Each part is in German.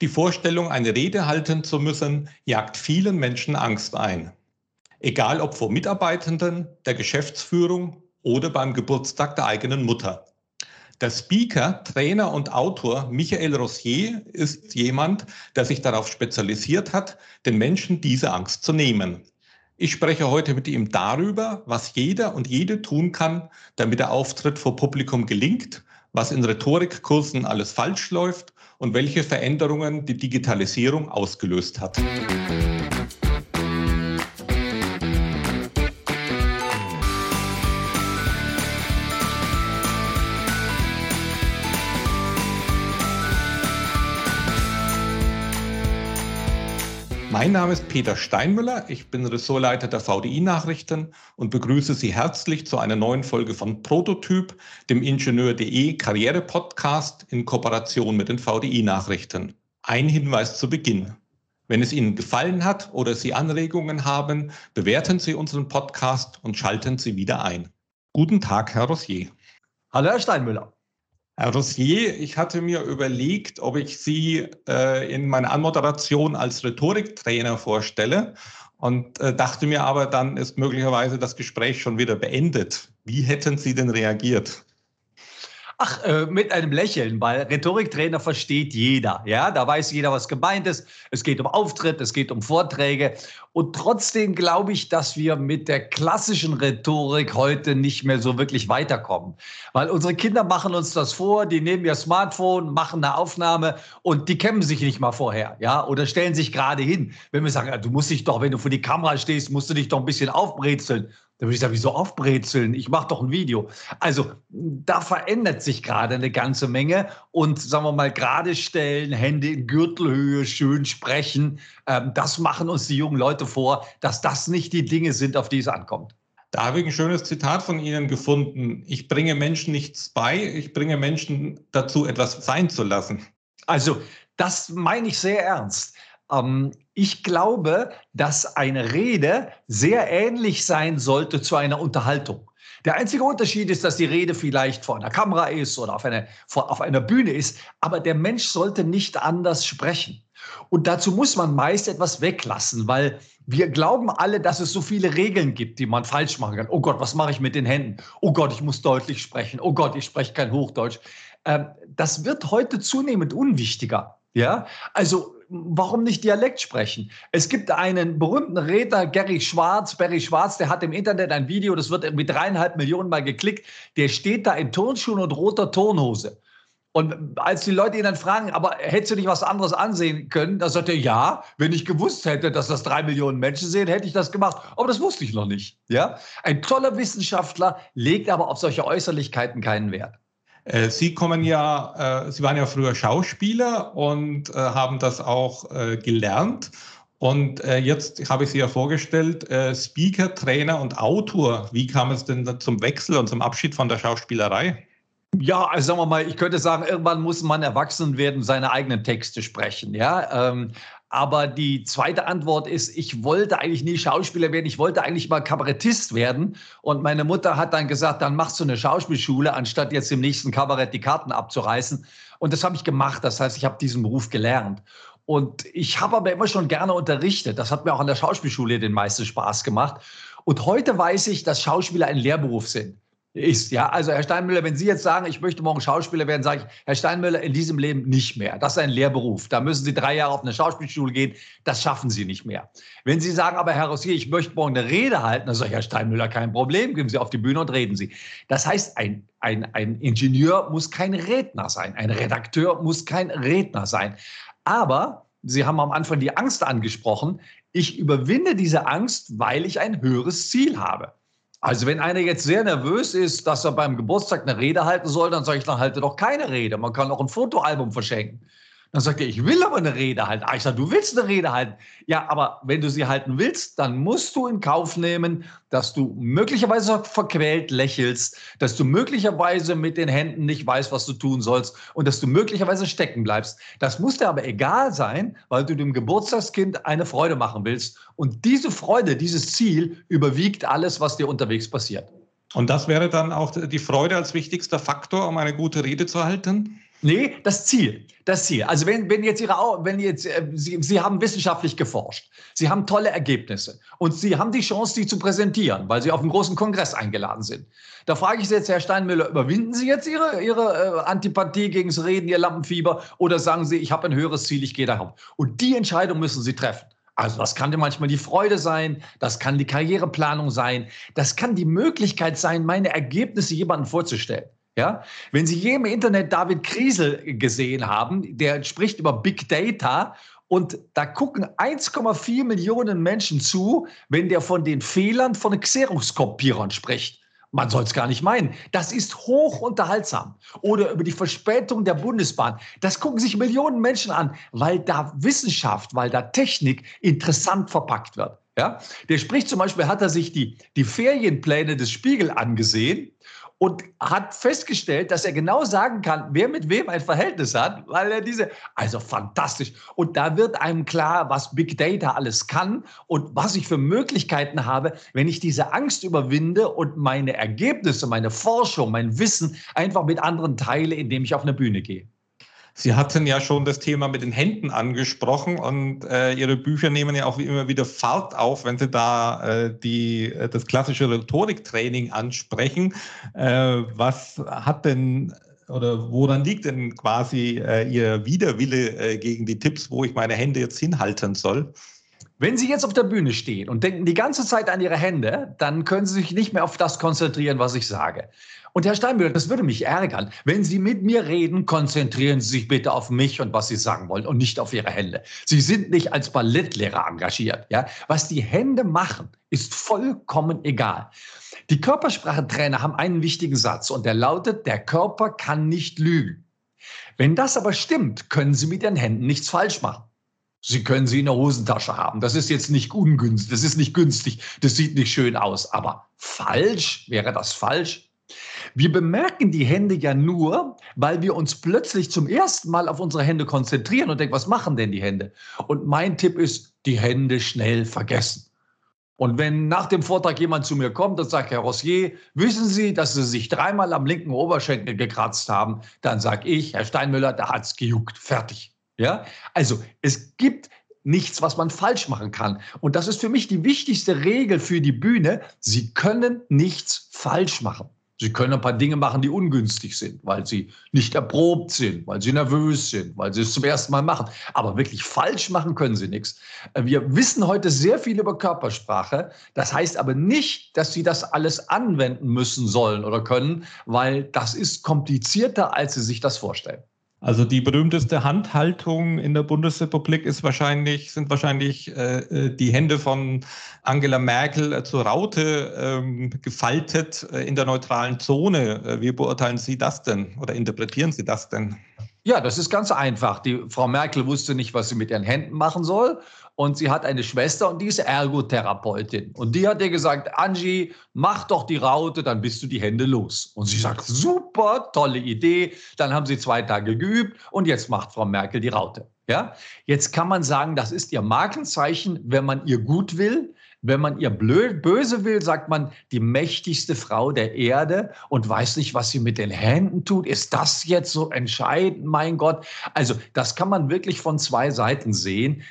Die Vorstellung, eine Rede halten zu müssen, jagt vielen Menschen Angst ein. Egal ob vor Mitarbeitenden, der Geschäftsführung oder beim Geburtstag der eigenen Mutter. Der Speaker, Trainer und Autor Michael Rossier ist jemand, der sich darauf spezialisiert hat, den Menschen diese Angst zu nehmen. Ich spreche heute mit ihm darüber, was jeder und jede tun kann, damit der Auftritt vor Publikum gelingt, was in Rhetorikkursen alles falsch läuft und welche Veränderungen die Digitalisierung ausgelöst hat. Mein Name ist Peter Steinmüller, ich bin Ressortleiter der VDI-Nachrichten und begrüße Sie herzlich zu einer neuen Folge von Prototyp, dem Ingenieur.de Karriere-Podcast in Kooperation mit den VDI-Nachrichten. Ein Hinweis zu Beginn. Wenn es Ihnen gefallen hat oder Sie Anregungen haben, bewerten Sie unseren Podcast und schalten Sie wieder ein. Guten Tag, Herr Rossier. Hallo, Herr Steinmüller. Herr Rossier, ich hatte mir überlegt, ob ich Sie äh, in meiner Anmoderation als Rhetoriktrainer vorstelle und äh, dachte mir aber, dann ist möglicherweise das Gespräch schon wieder beendet. Wie hätten Sie denn reagiert? Ach, äh, mit einem Lächeln, weil Rhetoriktrainer versteht jeder. Ja, da weiß jeder, was gemeint ist. Es geht um Auftritt, es geht um Vorträge. Und trotzdem glaube ich, dass wir mit der klassischen Rhetorik heute nicht mehr so wirklich weiterkommen. Weil unsere Kinder machen uns das vor, die nehmen ihr Smartphone, machen eine Aufnahme und die kennen sich nicht mal vorher. Ja, oder stellen sich gerade hin. Wenn wir sagen, du musst dich doch, wenn du vor die Kamera stehst, musst du dich doch ein bisschen aufbrezeln. Da würde ich sagen, wieso aufbrezeln? Ich mache doch ein Video. Also da verändert sich gerade eine ganze Menge. Und sagen wir mal, gerade stellen, Hände in Gürtelhöhe, schön sprechen, ähm, das machen uns die jungen Leute vor, dass das nicht die Dinge sind, auf die es ankommt. Da habe ich ein schönes Zitat von Ihnen gefunden. Ich bringe Menschen nichts bei, ich bringe Menschen dazu, etwas sein zu lassen. Also, das meine ich sehr ernst. Ähm, ich glaube, dass eine Rede sehr ähnlich sein sollte zu einer Unterhaltung. Der einzige Unterschied ist, dass die Rede vielleicht vor einer Kamera ist oder auf, eine, vor, auf einer Bühne ist, aber der Mensch sollte nicht anders sprechen. Und dazu muss man meist etwas weglassen, weil wir glauben alle, dass es so viele Regeln gibt, die man falsch machen kann. Oh Gott, was mache ich mit den Händen? Oh Gott, ich muss deutlich sprechen. Oh Gott, ich spreche kein Hochdeutsch. Ähm, das wird heute zunehmend unwichtiger. Ja, also warum nicht Dialekt sprechen? Es gibt einen berühmten Redner, Gary Schwarz, Barry Schwarz, der hat im Internet ein Video, das wird irgendwie dreieinhalb Millionen Mal geklickt. Der steht da in Turnschuhen und roter Turnhose. Und als die Leute ihn dann fragen, aber hättest du nicht was anderes ansehen können? Da sagt er, ja, wenn ich gewusst hätte, dass das drei Millionen Menschen sehen, hätte ich das gemacht. Aber das wusste ich noch nicht. Ja? Ein toller Wissenschaftler legt aber auf solche Äußerlichkeiten keinen Wert. Äh, Sie kommen ja, äh, Sie waren ja früher Schauspieler und äh, haben das auch gelernt. Und jetzt habe ich Sie ja vorgestellt, Speaker, Trainer und Autor. Wie kam es denn zum Wechsel und zum Abschied von der Schauspielerei? Ja, also sagen wir mal, ich könnte sagen, irgendwann muss man erwachsen werden, seine eigenen Texte sprechen. Ja, ähm, aber die zweite Antwort ist, ich wollte eigentlich nie Schauspieler werden, ich wollte eigentlich mal Kabarettist werden. Und meine Mutter hat dann gesagt, dann machst du eine Schauspielschule, anstatt jetzt im nächsten Kabarett die Karten abzureißen. Und das habe ich gemacht. Das heißt, ich habe diesen Beruf gelernt. Und ich habe aber immer schon gerne unterrichtet. Das hat mir auch an der Schauspielschule den meisten Spaß gemacht. Und heute weiß ich, dass Schauspieler ein Lehrberuf sind ist. Ja, also Herr Steinmüller, wenn Sie jetzt sagen, ich möchte morgen Schauspieler werden, sage ich, Herr Steinmüller, in diesem Leben nicht mehr. Das ist ein Lehrberuf. Da müssen Sie drei Jahre auf eine Schauspielschule gehen. Das schaffen Sie nicht mehr. Wenn Sie sagen, aber Herr Rossier, ich möchte morgen eine Rede halten, dann sage ich, Herr Steinmüller, kein Problem. Gehen Sie auf die Bühne und reden Sie. Das heißt, ein, ein, ein Ingenieur muss kein Redner sein. Ein Redakteur muss kein Redner sein. Aber Sie haben am Anfang die Angst angesprochen. Ich überwinde diese Angst, weil ich ein höheres Ziel habe. Also wenn einer jetzt sehr nervös ist, dass er beim Geburtstag eine Rede halten soll, dann sage ich, dann halte doch keine Rede. Man kann auch ein Fotoalbum verschenken. Dann sagt er, ich will aber eine Rede halten. Ah, ich sage, du willst eine Rede halten. Ja, aber wenn du sie halten willst, dann musst du in Kauf nehmen, dass du möglicherweise verquält lächelst, dass du möglicherweise mit den Händen nicht weißt, was du tun sollst und dass du möglicherweise stecken bleibst. Das muss dir aber egal sein, weil du dem Geburtstagskind eine Freude machen willst. Und diese Freude, dieses Ziel überwiegt alles, was dir unterwegs passiert. Und das wäre dann auch die Freude als wichtigster Faktor, um eine gute Rede zu halten? Nee, das Ziel. Das Ziel. Also wenn, wenn jetzt Ihre, wenn jetzt, äh, Sie, Sie haben wissenschaftlich geforscht, Sie haben tolle Ergebnisse und Sie haben die Chance, die zu präsentieren, weil Sie auf einen großen Kongress eingeladen sind. Da frage ich Sie jetzt, Herr Steinmüller, überwinden Sie jetzt Ihre, Ihre äh, Antipathie gegen das Reden, Ihr Lampenfieber oder sagen Sie, ich habe ein höheres Ziel, ich gehe darauf. Und die Entscheidung müssen Sie treffen. Also das kann manchmal die Freude sein, das kann die Karriereplanung sein, das kann die Möglichkeit sein, meine Ergebnisse jemandem vorzustellen. Ja? Wenn Sie je im Internet David Kriesel gesehen haben, der spricht über Big Data und da gucken 1,4 Millionen Menschen zu, wenn der von den Fehlern von Xerox-Kopierern spricht. Man soll es gar nicht meinen. Das ist hoch unterhaltsam. Oder über die Verspätung der Bundesbahn. Das gucken sich Millionen Menschen an, weil da Wissenschaft, weil da Technik interessant verpackt wird. Ja? Der spricht zum Beispiel, hat er sich die, die Ferienpläne des Spiegel angesehen und hat festgestellt, dass er genau sagen kann, wer mit wem ein Verhältnis hat, weil er diese, also fantastisch. Und da wird einem klar, was Big Data alles kann und was ich für Möglichkeiten habe, wenn ich diese Angst überwinde und meine Ergebnisse, meine Forschung, mein Wissen einfach mit anderen teile, indem ich auf eine Bühne gehe. Sie hatten ja schon das Thema mit den Händen angesprochen und äh, Ihre Bücher nehmen ja auch immer wieder Fahrt auf, wenn Sie da äh, die, äh, das klassische Rhetoriktraining ansprechen. Äh, was hat denn oder woran liegt denn quasi äh, Ihr Widerwille äh, gegen die Tipps, wo ich meine Hände jetzt hinhalten soll? Wenn Sie jetzt auf der Bühne stehen und denken die ganze Zeit an Ihre Hände, dann können Sie sich nicht mehr auf das konzentrieren, was ich sage. Und Herr Steinbühl, das würde mich ärgern. Wenn Sie mit mir reden, konzentrieren Sie sich bitte auf mich und was Sie sagen wollen und nicht auf Ihre Hände. Sie sind nicht als Ballettlehrer engagiert. Ja? Was die Hände machen, ist vollkommen egal. Die Körpersprachetrainer haben einen wichtigen Satz und der lautet, der Körper kann nicht lügen. Wenn das aber stimmt, können Sie mit Ihren Händen nichts falsch machen. Sie können sie in der Hosentasche haben. Das ist jetzt nicht ungünstig, das ist nicht günstig, das sieht nicht schön aus. Aber falsch, wäre das falsch? Wir bemerken die Hände ja nur, weil wir uns plötzlich zum ersten Mal auf unsere Hände konzentrieren und denken, was machen denn die Hände? Und mein Tipp ist, die Hände schnell vergessen. Und wenn nach dem Vortrag jemand zu mir kommt und sagt, Herr Rossier, wissen Sie, dass Sie sich dreimal am linken Oberschenkel gekratzt haben, dann sage ich, Herr Steinmüller, da hat es gejuckt. Fertig. Ja, also es gibt nichts, was man falsch machen kann. Und das ist für mich die wichtigste Regel für die Bühne. Sie können nichts falsch machen. Sie können ein paar Dinge machen, die ungünstig sind, weil sie nicht erprobt sind, weil sie nervös sind, weil sie es zum ersten Mal machen. Aber wirklich falsch machen können sie nichts. Wir wissen heute sehr viel über Körpersprache. Das heißt aber nicht, dass sie das alles anwenden müssen sollen oder können, weil das ist komplizierter, als sie sich das vorstellen. Also die berühmteste Handhaltung in der Bundesrepublik ist wahrscheinlich, sind wahrscheinlich äh, äh die Hände von Angela Merkel äh, zur Raute ähm, gefaltet äh, in der neutralen Zone. Wie beurteilen Sie das denn oder interpretieren Sie das denn? Ja, das ist ganz einfach. Die Frau Merkel wusste nicht, was sie mit ihren Händen machen soll und sie hat eine Schwester und die ist Ergotherapeutin. Und die hat ihr gesagt, Angie, mach doch die Raute, dann bist du die Hände los. Und sie sagt, super, tolle Idee. Dann haben sie zwei Tage geübt und jetzt macht Frau Merkel die Raute. Ja? Jetzt kann man sagen, das ist ihr Markenzeichen, wenn man ihr gut will. Wenn man ihr blöd, böse will, sagt man, die mächtigste Frau der Erde und weiß nicht, was sie mit den Händen tut. Ist das jetzt so entscheidend? Mein Gott. Also, das kann man wirklich von zwei Seiten sehen.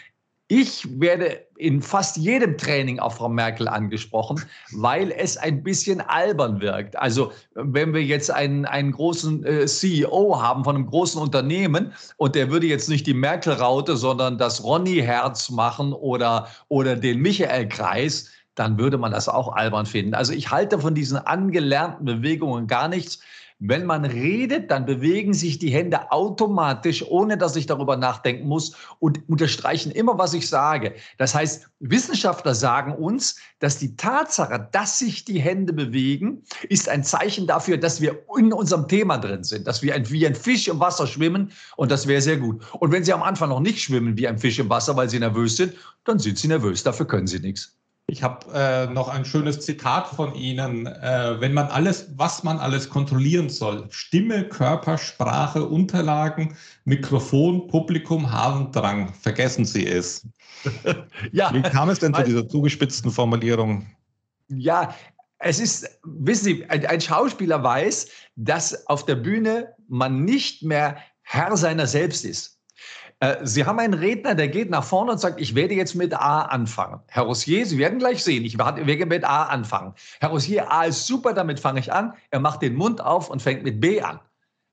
Ich werde in fast jedem Training auf Frau Merkel angesprochen, weil es ein bisschen albern wirkt. Also wenn wir jetzt einen, einen großen äh, CEO haben von einem großen Unternehmen und der würde jetzt nicht die Merkel-Raute, sondern das Ronny-Herz machen oder, oder den Michael-Kreis, dann würde man das auch albern finden. Also ich halte von diesen angelernten Bewegungen gar nichts. Wenn man redet, dann bewegen sich die Hände automatisch, ohne dass ich darüber nachdenken muss und unterstreichen immer, was ich sage. Das heißt, Wissenschaftler sagen uns, dass die Tatsache, dass sich die Hände bewegen, ist ein Zeichen dafür, dass wir in unserem Thema drin sind, dass wir wie ein Fisch im Wasser schwimmen und das wäre sehr gut. Und wenn Sie am Anfang noch nicht schwimmen wie ein Fisch im Wasser, weil Sie nervös sind, dann sind Sie nervös, dafür können Sie nichts. Ich habe äh, noch ein schönes Zitat von Ihnen. Äh, wenn man alles, was man alles kontrollieren soll, Stimme, Körper, Sprache, Unterlagen, Mikrofon, Publikum, Harndrang, vergessen Sie es. ja. Wie kam es denn zu dieser zugespitzten Formulierung? Ja, es ist, wissen Sie, ein, ein Schauspieler weiß, dass auf der Bühne man nicht mehr Herr seiner selbst ist. Äh, Sie haben einen Redner, der geht nach vorne und sagt, ich werde jetzt mit A anfangen. Herr Rossier, Sie werden gleich sehen, ich werde mit A anfangen. Herr Rossier, A ist super, damit fange ich an. Er macht den Mund auf und fängt mit B an.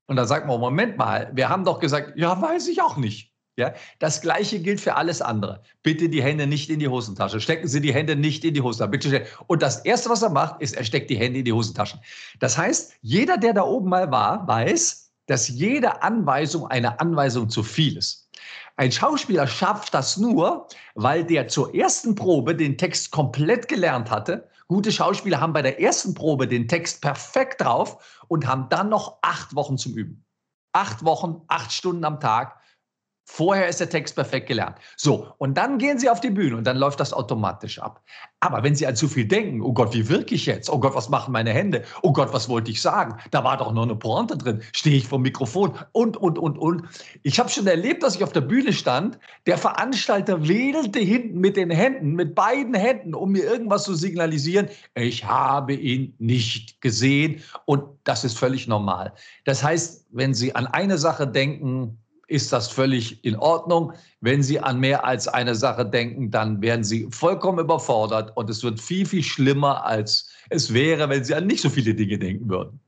Und da sagt man, Moment mal, wir haben doch gesagt, ja, weiß ich auch nicht. Ja, das Gleiche gilt für alles andere. Bitte die Hände nicht in die Hosentasche. Stecken Sie die Hände nicht in die Hosentasche. Und das Erste, was er macht, ist, er steckt die Hände in die Hosentaschen. Das heißt, jeder, der da oben mal war, weiß, dass jede Anweisung eine Anweisung zu viel ist. Ein Schauspieler schafft das nur, weil der zur ersten Probe den Text komplett gelernt hatte. Gute Schauspieler haben bei der ersten Probe den Text perfekt drauf und haben dann noch acht Wochen zum Üben. Acht Wochen, acht Stunden am Tag Vorher ist der Text perfekt gelernt. So, und dann gehen Sie auf die Bühne und dann läuft das automatisch ab. Aber wenn Sie an zu viel denken, oh Gott, wie wirke ich jetzt? Oh Gott, was machen meine Hände? Oh Gott, was wollte ich sagen? Da war doch noch eine Pointe drin. Stehe ich vor dem Mikrofon? Und, und, und, und. Ich habe schon erlebt, dass ich auf der Bühne stand. Der Veranstalter wedelte hinten mit den Händen, mit beiden Händen, um mir irgendwas zu signalisieren. Ich habe ihn nicht gesehen. Und das ist völlig normal. Das heißt, wenn Sie an eine Sache denken, ist das völlig in Ordnung. Wenn Sie an mehr als eine Sache denken, dann werden Sie vollkommen überfordert und es wird viel, viel schlimmer, als es wäre, wenn Sie an nicht so viele Dinge denken würden.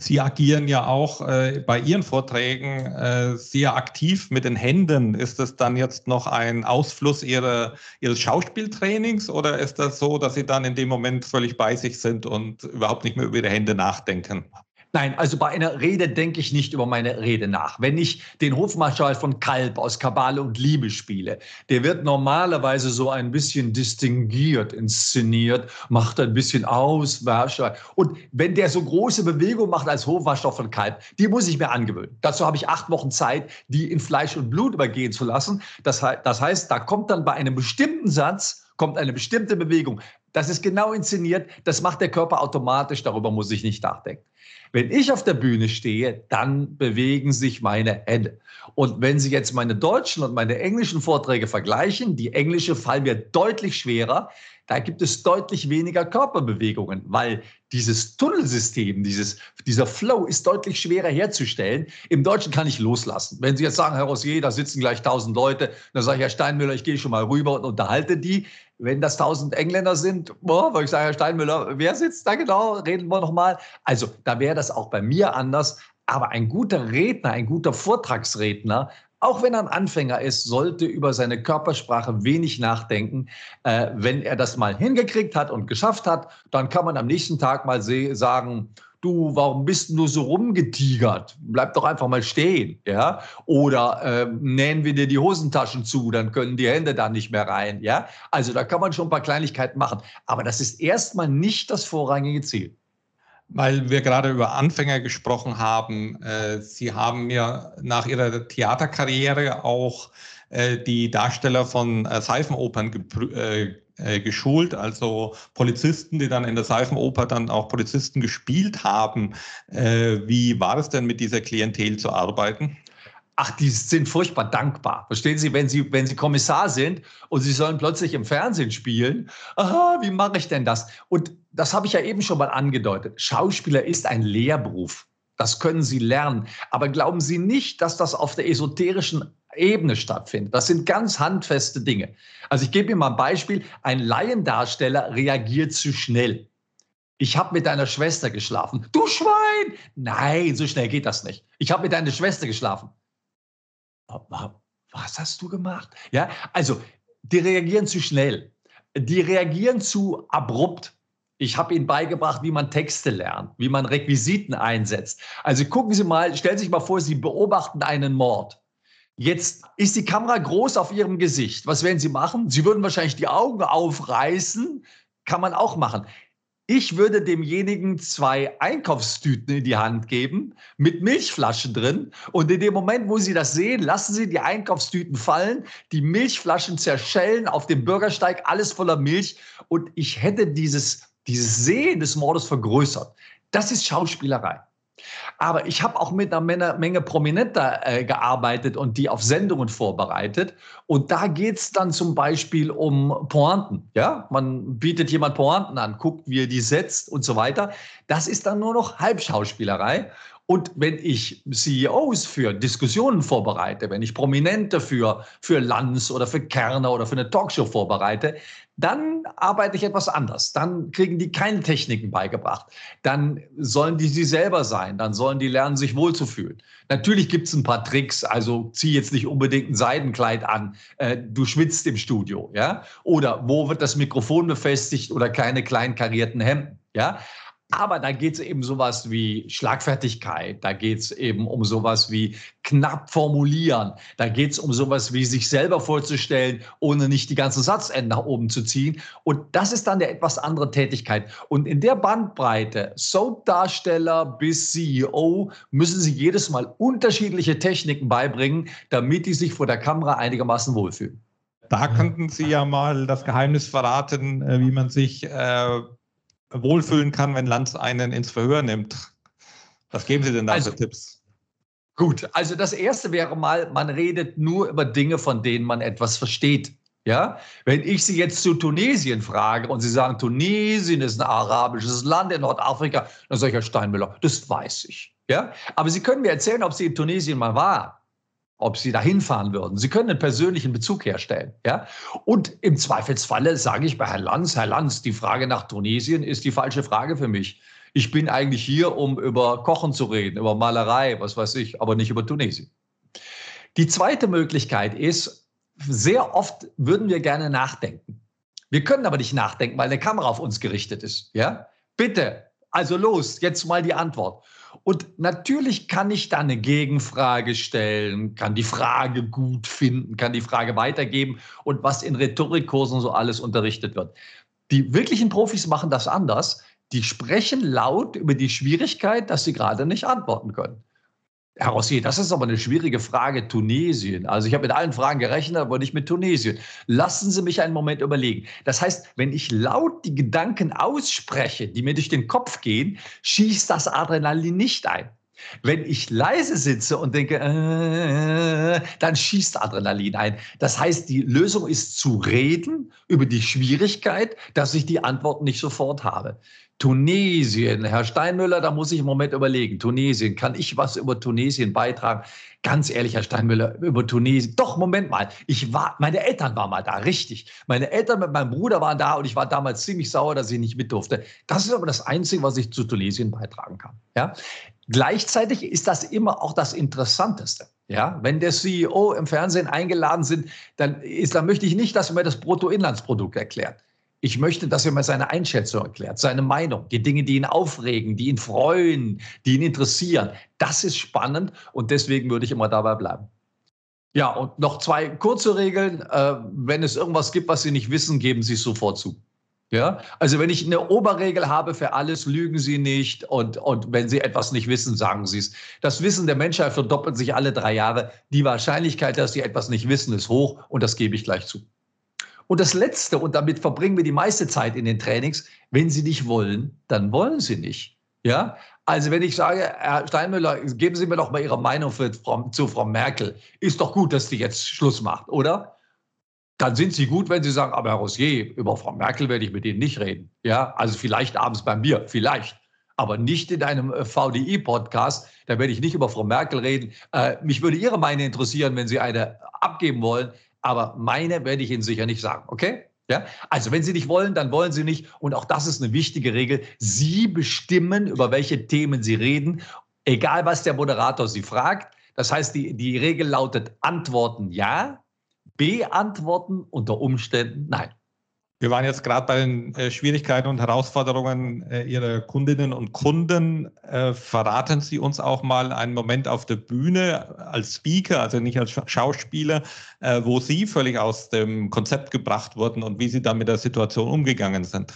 Sie agieren ja auch äh, bei Ihren Vorträgen äh, sehr aktiv mit den Händen. Ist das dann jetzt noch ein Ausfluss Ihrer, Ihres Schauspieltrainings oder ist das so, dass Sie dann in dem Moment völlig bei sich sind und überhaupt nicht mehr über Ihre Hände nachdenken? Nein, also bei einer Rede denke ich nicht über meine Rede nach. Wenn ich den Hofmarschall von Kalb aus Kabale und Liebe spiele, der wird normalerweise so ein bisschen distinguiert inszeniert, macht ein bisschen Auswäscher. Und wenn der so große Bewegungen macht als Hofmarschall von Kalb, die muss ich mir angewöhnen. Dazu habe ich acht Wochen Zeit, die in Fleisch und Blut übergehen zu lassen. Das, das heißt, da kommt dann bei einem bestimmten Satz kommt eine bestimmte Bewegung. Das ist genau inszeniert, das macht der Körper automatisch, darüber muss ich nicht nachdenken. Wenn ich auf der Bühne stehe, dann bewegen sich meine Hände. Und wenn Sie jetzt meine deutschen und meine englischen Vorträge vergleichen, die englische fallen mir deutlich schwerer, da gibt es deutlich weniger Körperbewegungen, weil dieses Tunnelsystem, dieses, dieser Flow ist deutlich schwerer herzustellen. Im Deutschen kann ich loslassen. Wenn Sie jetzt sagen, Herr Rossier, da sitzen gleich tausend Leute, dann sage ich, Herr Steinmüller, ich gehe schon mal rüber und unterhalte die. Wenn das tausend Engländer sind, boah, weil ich sage, Herr Steinmüller, wer sitzt da genau? Reden wir noch mal. Also da wäre das auch bei mir anders. Aber ein guter Redner, ein guter Vortragsredner auch wenn er ein Anfänger ist, sollte über seine Körpersprache wenig nachdenken. Äh, wenn er das mal hingekriegt hat und geschafft hat, dann kann man am nächsten Tag mal sagen, du, warum bist du so rumgetigert? Bleib doch einfach mal stehen, ja? Oder äh, nähen wir dir die Hosentaschen zu, dann können die Hände da nicht mehr rein, ja? Also da kann man schon ein paar Kleinigkeiten machen. Aber das ist erstmal nicht das vorrangige Ziel. Weil wir gerade über Anfänger gesprochen haben. Äh, Sie haben mir nach Ihrer Theaterkarriere auch äh, die Darsteller von äh, Seifenopern geschult, also Polizisten, die dann in der Seifenoper dann auch Polizisten gespielt haben. Wie war es denn mit dieser Klientel zu arbeiten? Ach, die sind furchtbar dankbar. Verstehen Sie, wenn Sie, wenn Sie Kommissar sind und Sie sollen plötzlich im Fernsehen spielen, aha, wie mache ich denn das? Und das habe ich ja eben schon mal angedeutet. Schauspieler ist ein Lehrberuf. Das können Sie lernen. Aber glauben Sie nicht, dass das auf der esoterischen Ebene stattfindet. Das sind ganz handfeste Dinge. Also ich gebe Ihnen mal ein Beispiel. Ein Laiendarsteller reagiert zu schnell. Ich habe mit deiner Schwester geschlafen. Du Schwein! Nein, so schnell geht das nicht. Ich habe mit deiner Schwester geschlafen was hast du gemacht? Ja, also die reagieren zu schnell. Die reagieren zu abrupt. Ich habe Ihnen beigebracht, wie man Texte lernt, wie man Requisiten einsetzt. Also gucken Sie mal, stellen Sie sich mal vor, Sie beobachten einen Mord. Jetzt ist die Kamera groß auf Ihrem Gesicht. Was werden Sie machen? Sie würden wahrscheinlich die Augen aufreißen. Kann man auch machen. Ich würde demjenigen zwei Einkaufstüten in die Hand geben mit Milchflaschen drin. Und in dem Moment, wo Sie das sehen, lassen Sie die Einkaufstüten fallen. Die Milchflaschen zerschellen auf dem Bürgersteig, alles voller Milch. Und ich hätte dieses, dieses Sehen des Mordes vergrößert. Das ist Schauspielerei. Aber ich habe auch mit einer Menge, Prominenter äh, gearbeitet und die auf Sendungen vorbereitet. Und da geht es dann zum Beispiel um Pointen. Ja? Man bietet jemand Pointen an, guckt, wie er die setzt und so weiter. Das ist dann nur noch Halbschauspielerei. Und wenn ich CEOs für Diskussionen vorbereite, wenn ich Prominente für, für Lanz oder für Kerner oder für eine Talkshow vorbereite, dann arbeite ich etwas anders. Dann kriegen die keine Techniken beigebracht. Dann sollen die sie selber sein. Dann sollen die lernen, sich wohlzufühlen. Natürlich gibt es ein paar Tricks. Also zieh jetzt nicht unbedingt ein Seidenkleid an. Äh, du schwitzt im Studio, ja? Oder wo wird das Mikrofon befestigt oder keine kleinen karierten Hemden, ja? Aber da geht es eben sowas wie Schlagfertigkeit, da geht es eben um sowas wie knapp formulieren, da geht es um sowas wie sich selber vorzustellen, ohne nicht die ganzen Satzenden nach oben zu ziehen. Und das ist dann eine etwas andere Tätigkeit. Und in der Bandbreite, Soap-Darsteller bis CEO, müssen sie jedes Mal unterschiedliche Techniken beibringen, damit die sich vor der Kamera einigermaßen wohlfühlen. Da könnten Sie ja mal das Geheimnis verraten, äh, wie man sich äh wohlfühlen kann, wenn Lanz einen ins Verhör nimmt. Was geben Sie denn da also, für Tipps? Gut, also das erste wäre mal, man redet nur über Dinge, von denen man etwas versteht. Ja, wenn ich Sie jetzt zu Tunesien frage und Sie sagen, Tunesien ist ein arabisches Land in Nordafrika, dann sage ich, Herr Steinmüller, das weiß ich. Ja, aber Sie können mir erzählen, ob Sie in Tunesien mal waren ob sie da hinfahren würden. Sie können einen persönlichen Bezug herstellen. Ja? Und im Zweifelsfalle sage ich bei Herrn Lanz, Herr Lanz, die Frage nach Tunesien ist die falsche Frage für mich. Ich bin eigentlich hier, um über Kochen zu reden, über Malerei, was weiß ich, aber nicht über Tunesien. Die zweite Möglichkeit ist, sehr oft würden wir gerne nachdenken. Wir können aber nicht nachdenken, weil eine Kamera auf uns gerichtet ist. Ja? Bitte, also los, jetzt mal die Antwort. Und natürlich kann ich da eine Gegenfrage stellen, kann die Frage gut finden, kann die Frage weitergeben und was in Rhetorikkursen so alles unterrichtet wird. Die wirklichen Profis machen das anders. Die sprechen laut über die Schwierigkeit, dass sie gerade nicht antworten können. Herr Rossier, das ist aber eine schwierige Frage, Tunesien. Also ich habe mit allen Fragen gerechnet, aber nicht mit Tunesien. Lassen Sie mich einen Moment überlegen. Das heißt, wenn ich laut die Gedanken ausspreche, die mir durch den Kopf gehen, schießt das Adrenalin nicht ein. Wenn ich leise sitze und denke, äh, dann schießt Adrenalin ein. Das heißt, die Lösung ist zu reden über die Schwierigkeit, dass ich die Antwort nicht sofort habe. Tunesien, Herr Steinmüller, da muss ich im Moment überlegen. Tunesien, kann ich was über Tunesien beitragen? Ganz ehrlich, Herr Steinmüller, über Tunesien. Doch, Moment mal. Ich war, meine Eltern waren mal da, richtig. Meine Eltern mit meinem Bruder waren da und ich war damals ziemlich sauer, dass ich nicht mit durfte. Das ist aber das Einzige, was ich zu Tunesien beitragen kann. Ja? Gleichzeitig ist das immer auch das Interessanteste. Ja, wenn der CEO im Fernsehen eingeladen sind, dann ist, dann möchte ich nicht, dass er mir das Bruttoinlandsprodukt erklärt. Ich möchte, dass er mir seine Einschätzung erklärt, seine Meinung, die Dinge, die ihn aufregen, die ihn freuen, die ihn interessieren. Das ist spannend und deswegen würde ich immer dabei bleiben. Ja, und noch zwei kurze Regeln. Äh, wenn es irgendwas gibt, was Sie nicht wissen, geben Sie es sofort zu. Ja, also wenn ich eine Oberregel habe für alles, lügen Sie nicht und, und wenn Sie etwas nicht wissen, sagen Sie es. Das Wissen der Menschheit verdoppelt sich alle drei Jahre. Die Wahrscheinlichkeit, dass Sie etwas nicht wissen, ist hoch und das gebe ich gleich zu. Und das Letzte, und damit verbringen wir die meiste Zeit in den Trainings, wenn Sie nicht wollen, dann wollen Sie nicht. Ja, also wenn ich sage, Herr Steinmüller, geben Sie mir doch mal Ihre Meinung für, zu Frau Merkel. Ist doch gut, dass die jetzt Schluss macht, oder? Dann sind Sie gut, wenn Sie sagen, aber Herr Rossier, über Frau Merkel werde ich mit Ihnen nicht reden. Ja, also vielleicht abends beim Bier, vielleicht. Aber nicht in einem äh, VDI-Podcast. Da werde ich nicht über Frau Merkel reden. Äh, mich würde Ihre Meinung interessieren, wenn Sie eine abgeben wollen aber meine werde ich Ihnen sicher nicht sagen, okay? Ja? Also wenn Sie nicht wollen, dann wollen Sie nicht. Und auch das ist eine wichtige Regel. Sie bestimmen, über welche Themen Sie reden, egal was der Moderator Sie fragt. Das heißt, die, die Regel lautet Antworten ja, beantworten unter Umständen nein. Wir waren jetzt gerade bei den äh, Schwierigkeiten und Herausforderungen äh, Ihrer Kundinnen und Kunden. Äh, verraten Sie uns auch mal einen Moment auf der Bühne als Speaker, also nicht als Schauspieler, äh, wo Sie völlig aus dem Konzept gebracht wurden und wie Sie da mit der Situation umgegangen sind.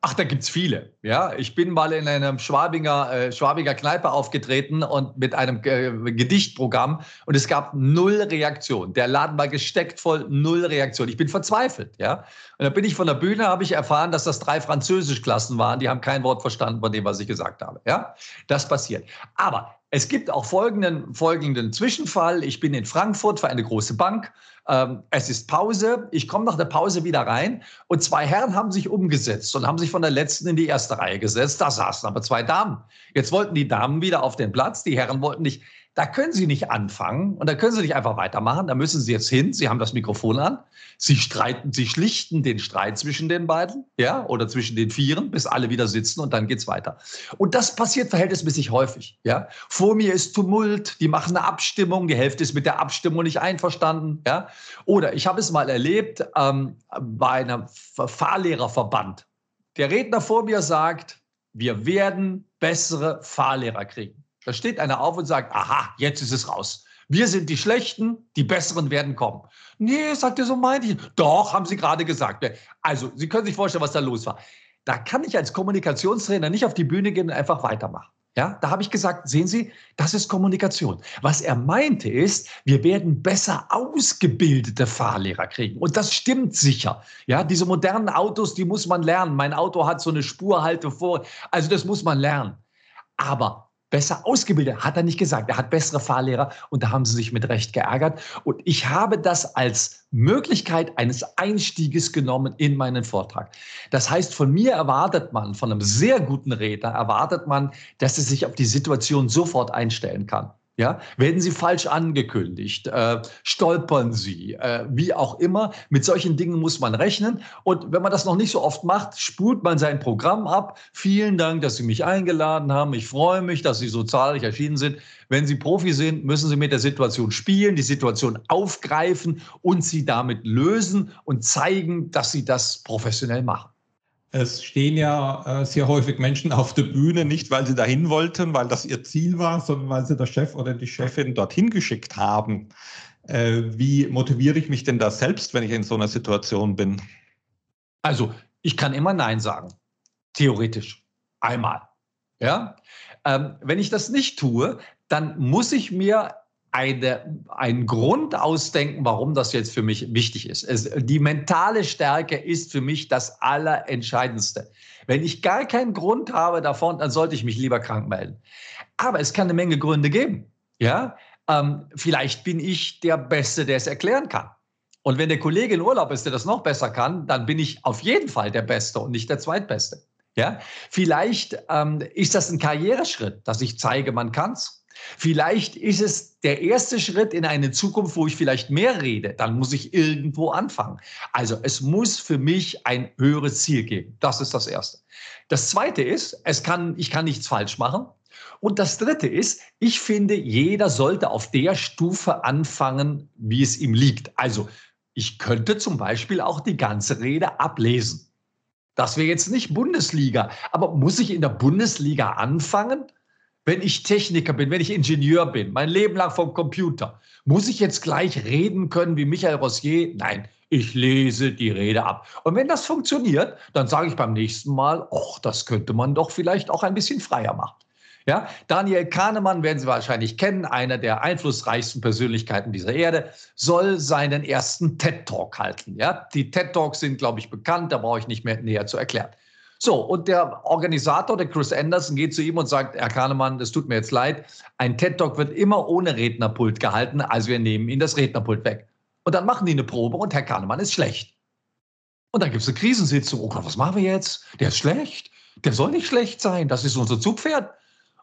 Ach, da gibt's viele. Ja, ich bin mal in einem Schwabinger, äh, Schwabinger Kneipe aufgetreten und mit einem äh, Gedichtprogramm und es gab null Reaktion. Der Laden war gesteckt voll, null Reaktion. Ich bin verzweifelt. Ja, und dann bin ich von der Bühne, habe ich erfahren, dass das drei Französischklassen waren. Die haben kein Wort verstanden von dem, was ich gesagt habe. Ja, das passiert. Aber Es gibt auch folgenden, folgenden Zwischenfall. Ich bin in Frankfurt für eine große Bank. Ähm, es ist Pause. Ich komme nach der Pause wieder rein und zwei Herren haben sich umgesetzt und haben sich von der letzten in die erste Reihe gesetzt. Da saßen aber zwei Damen. Jetzt wollten die Damen wieder auf den Platz. Die Herren wollten nicht. Da können Sie nicht anfangen und da können Sie nicht einfach weitermachen. Da müssen Sie jetzt hin. Sie haben das Mikrofon an. Sie streiten, Sie schlichten den Streit zwischen den beiden, ja, oder zwischen den Vieren, bis alle wieder sitzen und dann geht's weiter. Und das passiert verhältnismäßig häufig, ja. Vor mir ist Tumult. Die machen eine Abstimmung. Die Hälfte ist mit der Abstimmung nicht einverstanden, ja. Oder ich habe es mal erlebt ähm, bei einem Fahrlehrerverband. Der Redner vor mir sagt, wir werden bessere Fahrlehrer kriegen. Da steht einer auf und sagt, aha, jetzt ist es raus. Wir sind die Schlechten, die Besseren werden kommen. Nee, sagt er, so meinte ich. Doch, haben Sie gerade gesagt. Also, Sie können sich vorstellen, was da los war. Da kann ich als Kommunikationstrainer nicht auf die Bühne gehen und einfach weitermachen. Ja, da habe ich gesagt, sehen Sie, das ist Kommunikation. Was er meinte ist, wir werden besser ausgebildete Fahrlehrer kriegen. Und das stimmt sicher. Ja, diese modernen Autos, die muss man lernen. Mein Auto hat so eine Spurhalte vor. Also das muss man lernen. Aber besser ausgebildet, hat er nicht gesagt. Er hat bessere Fahrlehrer und da haben sie sich mit Recht geärgert. Und ich habe das als Möglichkeit eines Einstieges genommen in meinen Vortrag. Das heißt, von mir erwartet man, von einem sehr guten Redner erwartet man, dass er sich auf die Situation sofort einstellen kann. Ja, werden sie falsch angekündigt, äh, stolpern sie, äh, wie auch immer. Mit solchen Dingen muss man rechnen. Und wenn man das noch nicht so oft macht, spult man sein Programm ab. Vielen Dank, dass Sie mich eingeladen haben. Ich freue mich, dass Sie so zahlreich erschienen sind. Wenn Sie Profi sind, müssen Sie mit der Situation spielen, die Situation aufgreifen und sie damit lösen und zeigen, dass Sie das professionell machen. Es stehen ja äh, sehr häufig Menschen auf der Bühne, nicht weil sie dahin wollten, weil das ihr Ziel war, sondern weil sie der Chef oder die Chefin dorthin geschickt haben. Äh, wie motiviere ich mich denn da selbst, wenn ich in so einer Situation bin? Also, ich kann immer Nein sagen. Theoretisch. Einmal. Ja? Ähm, wenn ich das nicht tue, dann muss ich mir eine, einen Grund ausdenken, warum das jetzt für mich wichtig ist. Es, die mentale Stärke ist für mich das Allerentscheidendste. Wenn ich gar keinen Grund habe davon, dann sollte ich mich lieber krank melden. Aber es kann eine Menge Gründe geben. Ja, ähm, vielleicht bin ich der Beste, der es erklären kann. Und wenn der Kollege in Urlaub ist, der das noch besser kann, dann bin ich auf jeden Fall der Beste und nicht der Zweitbeste. Ja, vielleicht ähm, ist das ein Karriereschritt, dass ich zeige, man kann's. Vielleicht ist es der erste Schritt in eine Zukunft, wo ich vielleicht mehr rede. Dann muss ich irgendwo anfangen. Also es muss für mich ein höheres Ziel geben. Das ist das Erste. Das Zweite ist, es kann, ich kann nichts falsch machen. Und das Dritte ist, ich finde, jeder sollte auf der Stufe anfangen, wie es ihm liegt. Also ich könnte zum Beispiel auch die ganze Rede ablesen. Das wäre jetzt nicht Bundesliga. Aber muss ich in der Bundesliga anfangen? Wenn ich Techniker bin, wenn ich Ingenieur bin, mein Leben lang vom Computer, muss ich jetzt gleich reden können wie Michael Rossier? Nein, ich lese die Rede ab. Und wenn das funktioniert, dann sage ich beim nächsten Mal, ach, das könnte man doch vielleicht auch ein bisschen freier machen. Ja, Daniel Kahnemann werden Sie wahrscheinlich kennen, einer der einflussreichsten Persönlichkeiten dieser Erde, soll seinen ersten TED Talk halten. Ja, die TED Talks sind, glaube ich, bekannt, da brauche ich nicht mehr näher zu erklären. So, und der Organisator, der Chris Anderson, geht zu ihm und sagt, Herr Kahnemann, das tut mir jetzt leid, ein TED-Talk wird immer ohne Rednerpult gehalten, also wir nehmen Ihnen das Rednerpult weg. Und dann machen die eine Probe und Herr Kahnemann ist schlecht. Und dann gibt es eine Krisensitzung. Oh Gott, was machen wir jetzt? Der ist schlecht. Der soll nicht schlecht sein. Das ist unser Zugpferd.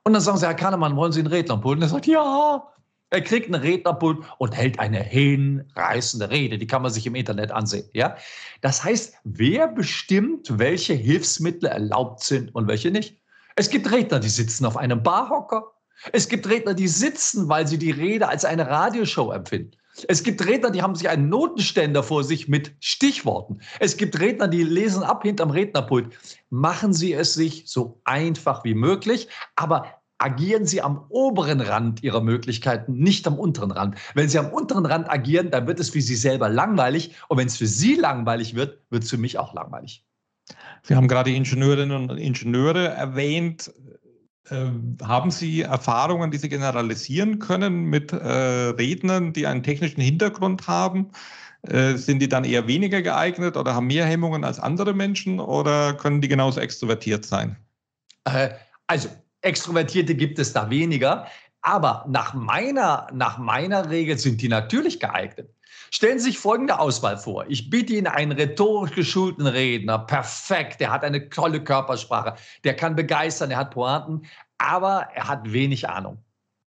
Und dann sagen sie, Herr Kahnemann, wollen Sie einen Rednerpult? Und er sagt, ja. Er kriegt einen Rednerpult und hält eine hinreißende Rede. Die kann man sich im Internet ansehen. Ja? Das heißt, wer bestimmt, welche Hilfsmittel erlaubt sind und welche nicht? Es gibt Redner, die sitzen auf einem Barhocker. Es gibt Redner, die sitzen, weil sie die Rede als eine Radioshow empfinden. Es gibt Redner, die haben sich einen Notenständer vor sich mit Stichworten. Es gibt Redner, die lesen ab hinterm Rednerpult. Machen Sie es sich so einfach wie möglich, aber agieren Sie am oberen Rand Ihrer Möglichkeiten, nicht am unteren Rand. Wenn Sie am unteren Rand agieren, dann wird es für Sie selber langweilig. Und wenn es für Sie langweilig wird, wird es für mich auch langweilig. Sie haben gerade Ingenieurinnen und Ingenieure erwähnt. Äh, haben Sie Erfahrungen, die Sie generalisieren können mit äh, Rednern, die einen technischen Hintergrund haben? Äh, sind die dann eher weniger geeignet oder haben mehr Hemmungen als andere Menschen oder können die genauso extrovertiert sein? Äh, also Extrovertierte gibt es da weniger. Aber nach meiner, nach meiner Regel sind die natürlich geeignet. Stellen Sie sich folgende Auswahl vor. Ich biete Ihnen einen rhetorisch geschulten Redner, perfekt, der hat eine tolle Körpersprache, der kann begeistern, er hat Pointen, aber er hat wenig Ahnung.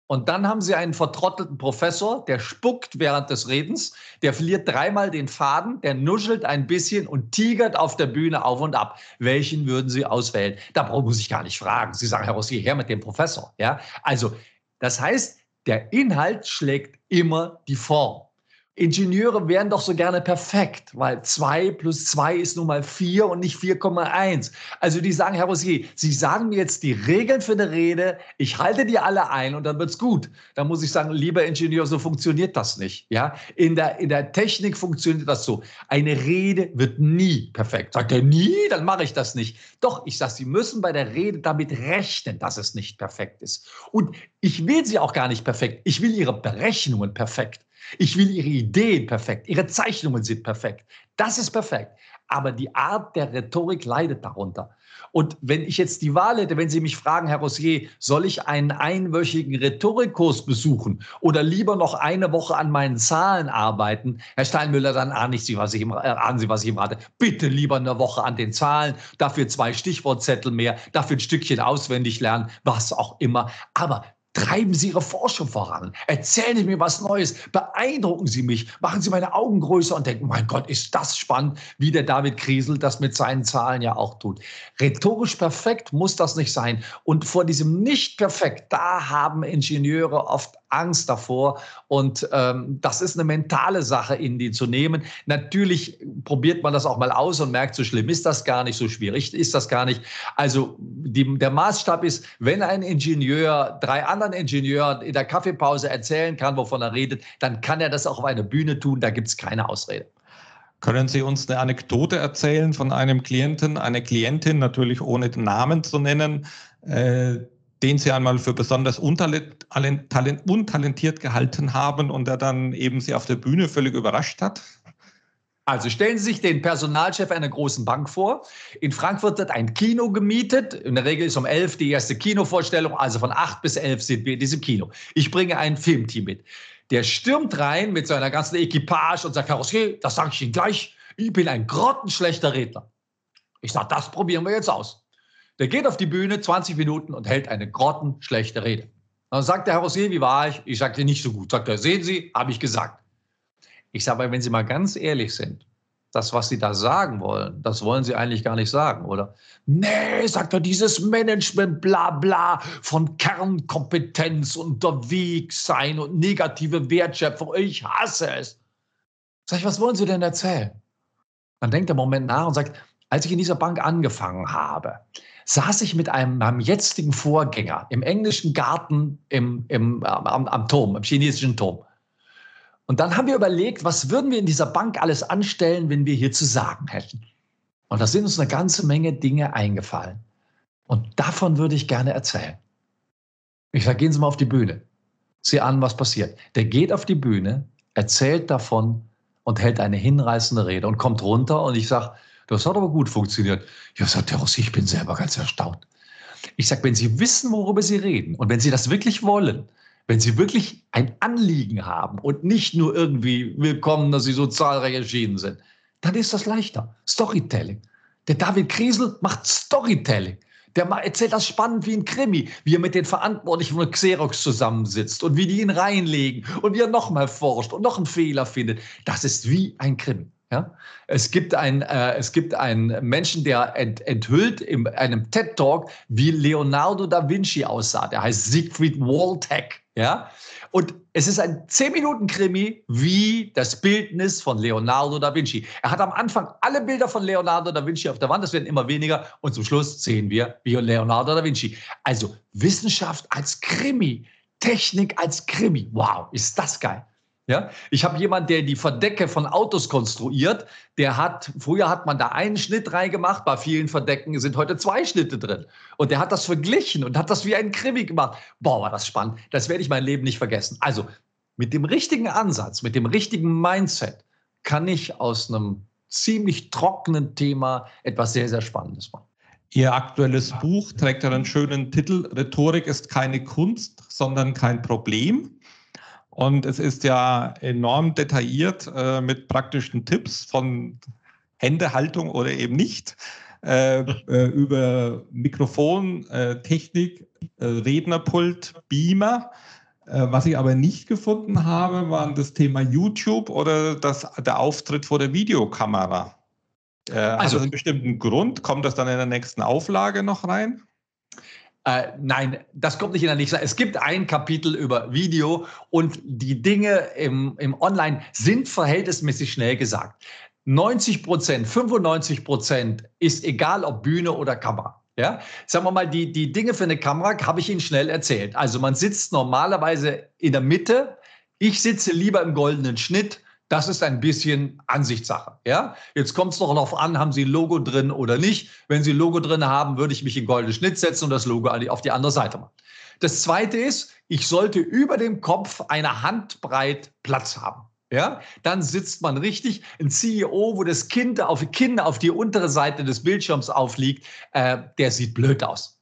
Und dann haben Sie einen vertrottelten Professor, der spuckt während des Redens, der verliert dreimal den Faden, der nuschelt ein bisschen und tigert auf der Bühne auf und ab. Welchen würden Sie auswählen? Da muss ich gar nicht fragen. Sie sagen, Herr Rossi, her mit dem Professor. Ja? Also, das heißt, der Inhalt schlägt immer die Form. Ingenieure wären doch so gerne perfekt, weil 2 plus 2 ist nun mal 4 und nicht 4,1. Also die sagen, Herr Rosier, Sie sagen mir jetzt die Regeln für eine Rede, ich halte die alle ein und dann wird's gut. Da muss ich sagen, lieber Ingenieur, so funktioniert das nicht. Ja? In, der, in der Technik funktioniert das so. Eine Rede wird nie perfekt. Sagt er nie, dann mache ich das nicht. Doch, ich sage, Sie müssen bei der Rede damit rechnen, dass es nicht perfekt ist. Und ich will sie auch gar nicht perfekt. Ich will Ihre Berechnungen perfekt. Ich will Ihre Ideen perfekt, Ihre Zeichnungen sind perfekt. Das ist perfekt. Aber die Art der Rhetorik leidet darunter. Und wenn ich jetzt die Wahl hätte, wenn Sie mich fragen, Herr Rossier, soll ich einen einwöchigen Rhetorikkurs besuchen oder lieber noch eine Woche an meinen Zahlen arbeiten? Herr Steinmüller, dann ahnen Sie, was ich äh, ahnen Sie, was ich ihm rate. Bitte lieber eine Woche an den Zahlen, dafür zwei Stichwortzettel mehr, dafür ein Stückchen auswendig lernen, was auch immer. Aber Treiben Sie Ihre Forschung voran. Erzählen Sie mir was Neues. Beeindrucken Sie mich. Machen Sie meine Augen größer und denken, mein Gott, ist das spannend, wie der David Kriesel das mit seinen Zahlen ja auch tut. Rhetorisch perfekt muss das nicht sein. Und vor diesem Nicht-Perfekt, da haben Ingenieure oft Angst davor. Und ähm, das ist eine mentale Sache, in die zu nehmen. Natürlich probiert man das auch mal aus und merkt, so schlimm ist das gar nicht, so schwierig ist das gar nicht. Also die, der Maßstab ist, wenn ein Ingenieur drei anderen Ingenieuren in der Kaffeepause erzählen kann, wovon er redet, dann kann er das auch auf einer Bühne tun. Da gibt es keine Ausrede. Können Sie uns eine Anekdote erzählen von einem Klienten, einer Klientin, natürlich ohne den Namen zu nennen, äh, den Sie einmal für besonders untalentiert gehalten haben und der dann eben Sie auf der Bühne völlig überrascht hat? Also stellen Sie sich den Personalchef einer großen Bank vor. In Frankfurt wird ein Kino gemietet. In der Regel ist um elf die erste Kinovorstellung, also von acht bis elf sind wir in diesem Kino. Ich bringe ein Filmteam mit. Der stürmt rein mit seiner ganzen Equipage und sagt, Herr Rossier, das sage ich Ihnen gleich, ich bin ein grottenschlechter Redner. Ich sage, das probieren wir jetzt aus. Der geht auf die Bühne 20 Minuten und hält eine grottenschlechte Rede. Dann sagt der Herr Rossier, wie war ich? Ich sagte nicht so gut. Sagt er, sehen Sie, habe ich gesagt. Ich sage, wenn Sie mal ganz ehrlich sind, das, was Sie da sagen wollen, das wollen Sie eigentlich gar nicht sagen, oder? Nee, sagt er, dieses Management, bla bla, von Kernkompetenz unterwegs sein und negative Wertschöpfung, ich hasse es. Sag ich, was wollen Sie denn erzählen? Dann denkt er einen Moment nach und sagt, als ich in dieser Bank angefangen habe, saß ich mit einem, meinem jetzigen Vorgänger im englischen Garten im, im, am, am Turm, im chinesischen Turm. Und dann haben wir überlegt, was würden wir in dieser Bank alles anstellen, wenn wir hier zu sagen hätten. Und da sind uns eine ganze Menge Dinge eingefallen. Und davon würde ich gerne erzählen. Ich sage, gehen Sie mal auf die Bühne. Sieh an, was passiert. Der geht auf die Bühne, erzählt davon und hält eine hinreißende Rede und kommt runter und ich sage, das hat aber gut funktioniert. Ja, sagt der Rossi, ich bin selber ganz erstaunt. Ich sage, wenn Sie wissen, worüber Sie reden und wenn Sie das wirklich wollen, wenn Sie wirklich ein Anliegen haben und nicht nur irgendwie willkommen, dass Sie so zahlreich erschienen sind, dann ist das leichter. Storytelling. Der David Kriesel macht Storytelling. Der erzählt das spannend wie ein Krimi, wie er mit den Verantwortlichen von Xerox zusammensitzt und wie die ihn reinlegen und wie er nochmal forscht und noch einen Fehler findet. Das ist wie ein Krimi. Ja? Es, gibt ein, äh, es gibt einen Menschen, der ent, enthüllt in einem TED-Talk, wie Leonardo da Vinci aussah. Der heißt Siegfried Waltech. Ja? Und es ist ein 10-Minuten-Krimi wie das Bildnis von Leonardo da Vinci. Er hat am Anfang alle Bilder von Leonardo da Vinci auf der Wand, das werden immer weniger. Und zum Schluss sehen wir wie Leonardo da Vinci. Also Wissenschaft als Krimi, Technik als Krimi. Wow, ist das geil. Ja, ich habe jemanden, der die Verdecke von Autos konstruiert. Der hat, früher hat man da einen Schnitt reingemacht, bei vielen Verdecken sind heute zwei Schnitte drin. Und der hat das verglichen und hat das wie ein Krimi gemacht. Boah, war das spannend. Das werde ich mein Leben nicht vergessen. Also, mit dem richtigen Ansatz, mit dem richtigen Mindset kann ich aus einem ziemlich trockenen Thema etwas sehr, sehr Spannendes machen. Ihr aktuelles Buch trägt einen schönen Titel, Rhetorik ist keine Kunst, sondern kein Problem. Und es ist ja enorm detailliert äh, mit praktischen Tipps von Händehaltung oder eben nicht äh, äh, über Mikrofon, äh, Technik, äh, Rednerpult, Beamer. Äh, was ich aber nicht gefunden habe, war das Thema YouTube oder das, der Auftritt vor der Videokamera. Also, hat das einen bestimmten Grund? Kommt das dann in der nächsten Auflage noch rein? Äh, nein, das kommt nicht in der nächsten. Es gibt ein Kapitel über Video und die Dinge im, im Online sind verhältnismäßig schnell gesagt. 90 Prozent, 95 Prozent ist egal, ob Bühne oder Kamera. Ja, sagen wir mal, die, die Dinge für eine Kamera habe ich Ihnen schnell erzählt. Also man sitzt normalerweise in der Mitte. Ich sitze lieber im goldenen Schnitt. Das ist ein bisschen Ansichtssache. Ja? Jetzt kommt es doch darauf an, haben Sie Logo drin oder nicht. Wenn Sie Logo drin haben, würde ich mich in goldenen Schnitt setzen und das Logo auf die andere Seite machen. Das zweite ist, ich sollte über dem Kopf eine Handbreit Platz haben. Ja, dann sitzt man richtig. Ein CEO, wo das Kind auf, Kinn auf die untere Seite des Bildschirms aufliegt, äh, der sieht blöd aus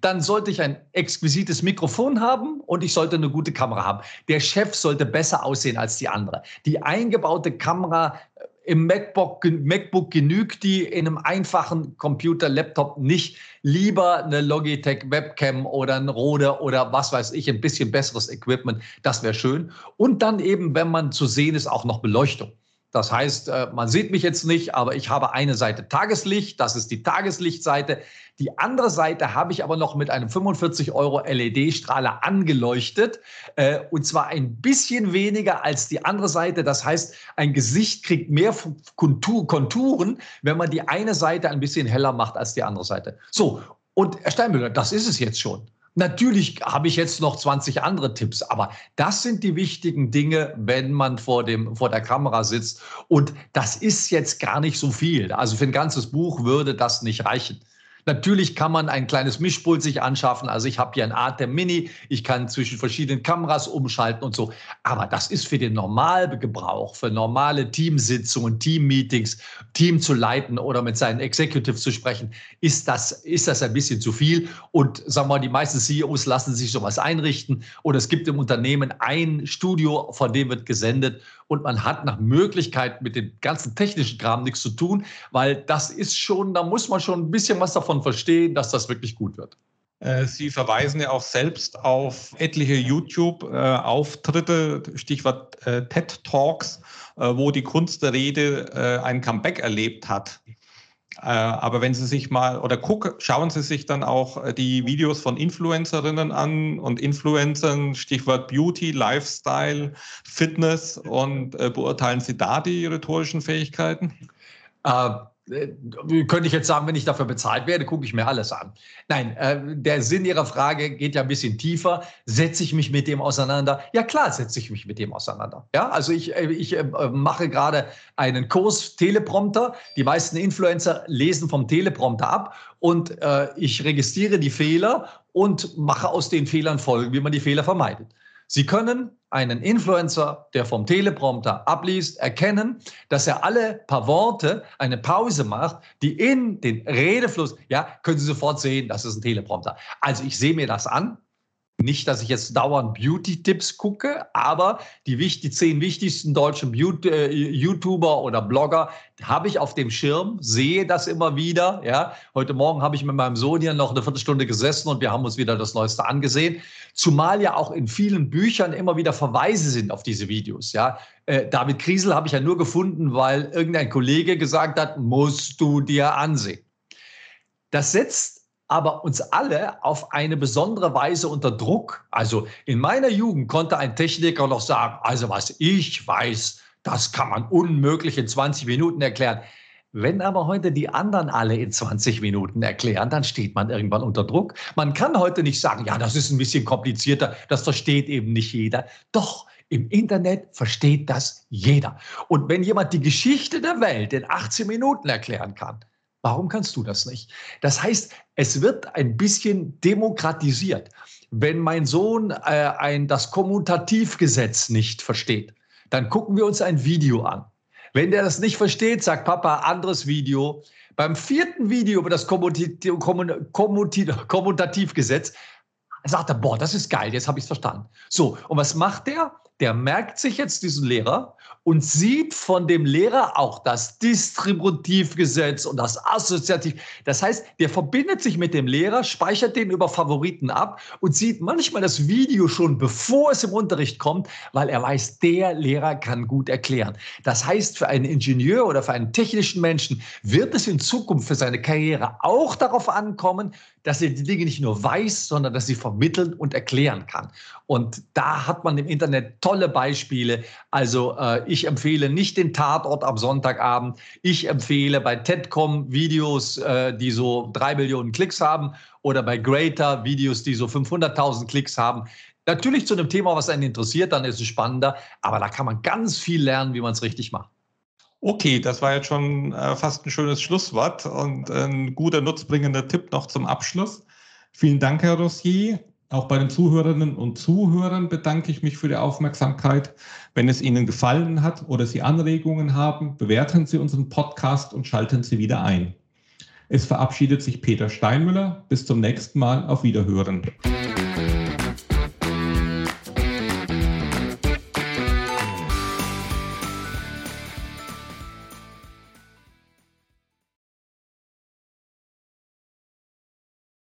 dann sollte ich ein exquisites Mikrofon haben und ich sollte eine gute Kamera haben. Der Chef sollte besser aussehen als die andere. Die eingebaute Kamera äh, im MacBook, MacBook genügt die, in einem einfachen Computer, Laptop nicht. Lieber eine Logitech Webcam oder ein Rode oder was weiß ich, ein bisschen besseres Equipment, das wäre schön. Und dann eben, wenn man zu sehen ist, auch noch Beleuchtung. Das heißt, äh, man sieht mich jetzt nicht, aber ich habe eine Seite Tageslicht, das ist die Tageslichtseite. Die andere Seite habe ich aber noch mit einem 45 Euro LED-Strahler angeleuchtet äh, und zwar ein bisschen weniger als die andere Seite. Das heißt, ein Gesicht kriegt mehr Konturen, wenn man die eine Seite ein bisschen heller macht als die andere Seite. So, und Herr Steinbühler, das ist es jetzt schon. Natürlich habe ich jetzt noch 20 andere Tipps, aber das sind die wichtigen Dinge, wenn man vor, dem, vor der Kamera sitzt. Und das ist jetzt gar nicht so viel. Also für ein ganzes Buch würde das nicht reichen. Natürlich kann man ein kleines Mischpult sich anschaffen. Also ich habe hier ein Atem Mini. Ich kann zwischen verschiedenen Kameras umschalten und so. Aber das ist für den Normalgebrauch, für normale Teamsitzungen, Teammeetings, Team zu leiten oder mit seinen Executives zu sprechen, ist das, ist das ein bisschen zu viel. Und sagen wir mal, die meisten CEOs lassen sich sowas einrichten. Oder es gibt im Unternehmen ein Studio, von dem wird gesendet und man hat nach Möglichkeit mit dem ganzen technischen Kram nichts zu tun, weil das ist schon, da muss man schon ein bisschen was davon verstehen, dass das wirklich gut wird. Äh, Sie verweisen ja auch selbst auf etliche YouTube-Auftritte, Stichwort äh, TED Talks, äh, wo die Kunst der Rede ein Comeback erlebt hat. Äh, aber wenn Sie sich mal oder gucken, schauen Sie sich dann auch äh, die Videos von Influencerinnen an und Influencern, Stichwort Beauty, Lifestyle, Fitness und äh, beurteilen Sie da die rhetorischen Fähigkeiten? Äh, äh, könnte ich jetzt sagen, wenn ich dafür bezahlt werde, gucke ich mir alles an. Nein, äh, der Sinn Ihrer Frage geht ja ein bisschen tiefer. Setze ich mich mit dem auseinander? Ja, klar, setze ich mich mit dem auseinander. Ja, also ich, äh, ich äh, mache gerade einen Kurs Teleprompter. Die meisten Influencer lesen vom Teleprompter ab und äh, ich registriere die Fehler und mache aus den Fehlern Folgen, wie man die Fehler vermeidet. Sie können einen Influencer, der vom Teleprompter abliest, erkennen, dass er alle paar Worte eine Pause macht, die in den Redefluss, ja, können Sie sofort sehen, das ist ein Teleprompter. Also ich sehe mir das an, nicht, dass ich jetzt dauernd Beauty-Tipps gucke, aber die, die zehn wichtigsten deutschen Beauty, äh, YouTuber oder Blogger habe ich auf dem Schirm, sehe das immer wieder. Ja. Heute Morgen habe ich mit meinem Sohn hier noch eine Viertelstunde gesessen und wir haben uns wieder das Neueste angesehen. Zumal ja auch in vielen Büchern immer wieder Verweise sind auf diese Videos. Ja. Äh, David Kriesel habe ich ja nur gefunden, weil irgendein Kollege gesagt hat, musst du dir ansehen. Das setzt aber uns alle auf eine besondere Weise unter Druck. Also in meiner Jugend konnte ein Techniker noch sagen, also was ich weiß, das kann man unmöglich in 20 Minuten erklären. Wenn aber heute die anderen alle in 20 Minuten erklären, dann steht man irgendwann unter Druck. Man kann heute nicht sagen, ja, das ist ein bisschen komplizierter, das versteht eben nicht jeder. Doch, im Internet versteht das jeder. Und wenn jemand die Geschichte der Welt in 18 Minuten erklären kann, Warum kannst du das nicht? Das heißt, es wird ein bisschen demokratisiert. Wenn mein Sohn äh, ein, das Kommutativgesetz nicht versteht, dann gucken wir uns ein Video an. Wenn der das nicht versteht, sagt Papa, anderes Video. Beim vierten Video über das Kommutativgesetz sagt er, boah, das ist geil, jetzt habe ich es verstanden. So, und was macht der? Der merkt sich jetzt diesen Lehrer und sieht von dem Lehrer auch das Distributivgesetz und das Assoziativ. Das heißt, der verbindet sich mit dem Lehrer, speichert den über Favoriten ab und sieht manchmal das Video schon, bevor es im Unterricht kommt, weil er weiß, der Lehrer kann gut erklären. Das heißt, für einen Ingenieur oder für einen technischen Menschen wird es in Zukunft für seine Karriere auch darauf ankommen, dass er die Dinge nicht nur weiß, sondern dass sie vermitteln und erklären kann. Und da hat man im Internet tolle Beispiele. Also äh, ich empfehle nicht den Tatort am Sonntagabend. Ich empfehle bei TEDCom Videos, äh, die so drei Millionen Klicks haben oder bei Greater Videos, die so 500.000 Klicks haben. Natürlich zu einem Thema, was einen interessiert, dann ist es spannender. Aber da kann man ganz viel lernen, wie man es richtig macht. Okay, das war jetzt schon äh, fast ein schönes Schlusswort und ein guter, nutzbringender Tipp noch zum Abschluss. Vielen Dank, Herr Rossier. Auch bei den Zuhörerinnen und Zuhörern bedanke ich mich für die Aufmerksamkeit. Wenn es Ihnen gefallen hat oder Sie Anregungen haben, bewerten Sie unseren Podcast und schalten Sie wieder ein. Es verabschiedet sich Peter Steinmüller. Bis zum nächsten Mal. Auf Wiederhören.